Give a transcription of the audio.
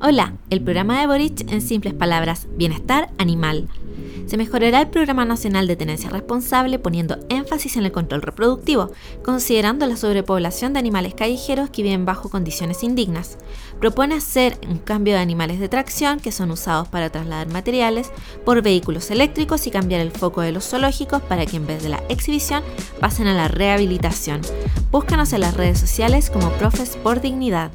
Hola, el programa de Boric en simples palabras, bienestar animal. Se mejorará el Programa Nacional de Tenencia Responsable poniendo énfasis en el control reproductivo, considerando la sobrepoblación de animales callejeros que viven bajo condiciones indignas. Propone hacer un cambio de animales de tracción que son usados para trasladar materiales por vehículos eléctricos y cambiar el foco de los zoológicos para que en vez de la exhibición pasen a la rehabilitación. Búscanos en las redes sociales como Profes por Dignidad.